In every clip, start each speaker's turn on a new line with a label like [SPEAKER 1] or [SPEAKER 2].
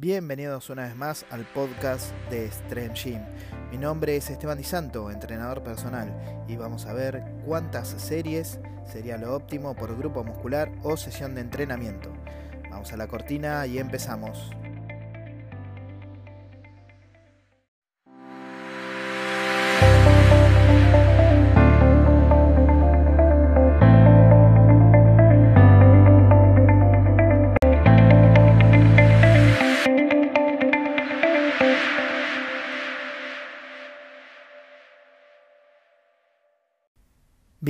[SPEAKER 1] Bienvenidos una vez más al podcast de Strength Gym. Mi nombre es Esteban Di Santo, entrenador personal, y vamos a ver cuántas series sería lo óptimo por grupo muscular o sesión de entrenamiento. Vamos a la cortina y empezamos.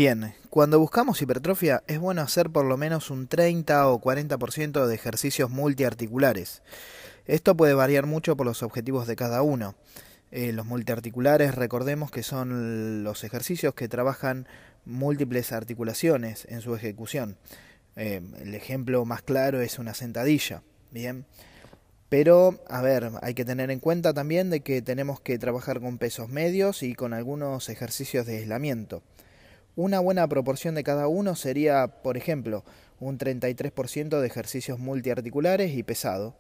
[SPEAKER 1] Bien, cuando buscamos hipertrofia es bueno hacer por lo menos un 30 o 40% de ejercicios multiarticulares. Esto puede variar mucho por los objetivos de cada uno. Eh, los multiarticulares recordemos que son los ejercicios que trabajan múltiples articulaciones en su ejecución. Eh, el ejemplo más claro es una sentadilla. Bien. Pero, a ver, hay que tener en cuenta también de que tenemos que trabajar con pesos medios y con algunos ejercicios de aislamiento. Una buena proporción de cada uno sería, por ejemplo, un 33% de ejercicios multiarticulares y pesado,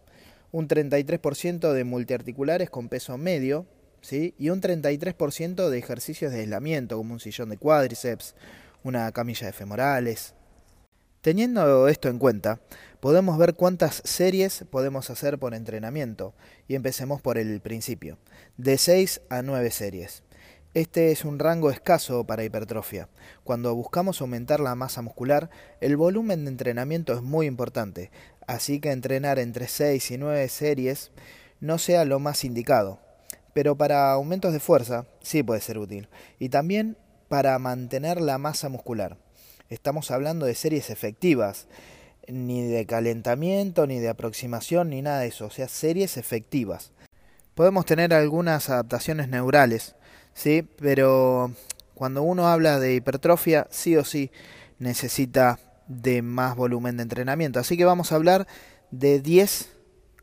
[SPEAKER 1] un 33% de multiarticulares con peso medio, ¿sí? y un 33% de ejercicios de aislamiento, como un sillón de cuádriceps, una camilla de femorales. Teniendo esto en cuenta, podemos ver cuántas series podemos hacer por entrenamiento, y empecemos por el principio, de 6 a 9 series. Este es un rango escaso para hipertrofia. Cuando buscamos aumentar la masa muscular, el volumen de entrenamiento es muy importante, así que entrenar entre 6 y 9 series no sea lo más indicado. Pero para aumentos de fuerza sí puede ser útil. Y también para mantener la masa muscular. Estamos hablando de series efectivas, ni de calentamiento, ni de aproximación, ni nada de eso, o sea, series efectivas. Podemos tener algunas adaptaciones neurales, ¿sí? Pero cuando uno habla de hipertrofia, sí o sí necesita de más volumen de entrenamiento. Así que vamos a hablar de 10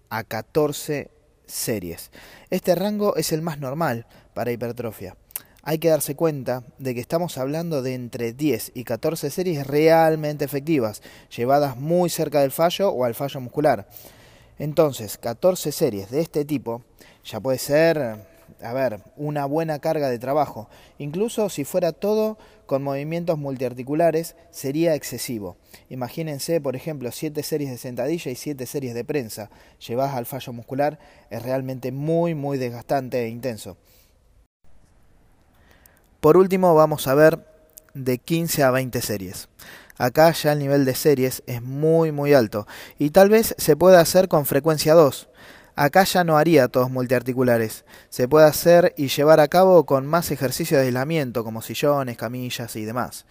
[SPEAKER 1] a 14 series. Este rango es el más normal para hipertrofia. Hay que darse cuenta de que estamos hablando de entre 10 y 14 series realmente efectivas, llevadas muy cerca del fallo o al fallo muscular. Entonces, 14 series de este tipo ya puede ser a ver, una buena carga de trabajo. Incluso si fuera todo con movimientos multiarticulares, sería excesivo. Imagínense, por ejemplo, 7 series de sentadilla y 7 series de prensa. Llevas al fallo muscular, es realmente muy, muy desgastante e intenso. Por último, vamos a ver de 15 a 20 series. Acá ya el nivel de series es muy muy alto y tal vez se pueda hacer con frecuencia 2. Acá ya no haría todos multiarticulares. Se puede hacer y llevar a cabo con más ejercicios de aislamiento, como sillones, camillas y demás.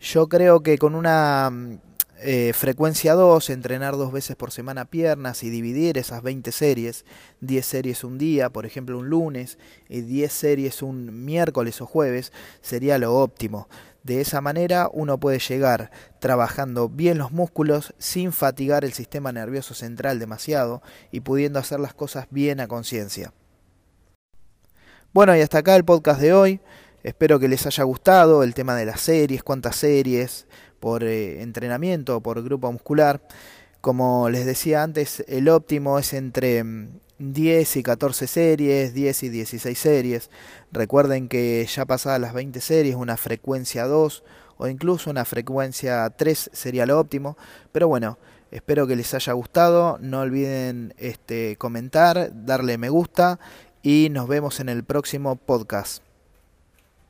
[SPEAKER 1] Yo creo que con una mm, eh, frecuencia 2, entrenar dos veces por semana piernas y dividir esas 20 series, 10 series un día, por ejemplo un lunes, y 10 series un miércoles o jueves, sería lo óptimo. De esa manera uno puede llegar trabajando bien los músculos sin fatigar el sistema nervioso central demasiado y pudiendo hacer las cosas bien a conciencia. Bueno, y hasta acá el podcast de hoy. Espero que les haya gustado el tema de las series, cuántas series por eh, entrenamiento o por grupo muscular. Como les decía antes, el óptimo es entre mm, 10 y 14 series, 10 y 16 series. Recuerden que ya pasadas las 20 series, una frecuencia 2 o incluso una frecuencia 3 sería lo óptimo. Pero bueno, espero que les haya gustado. No olviden este, comentar, darle me gusta y nos vemos en el próximo podcast.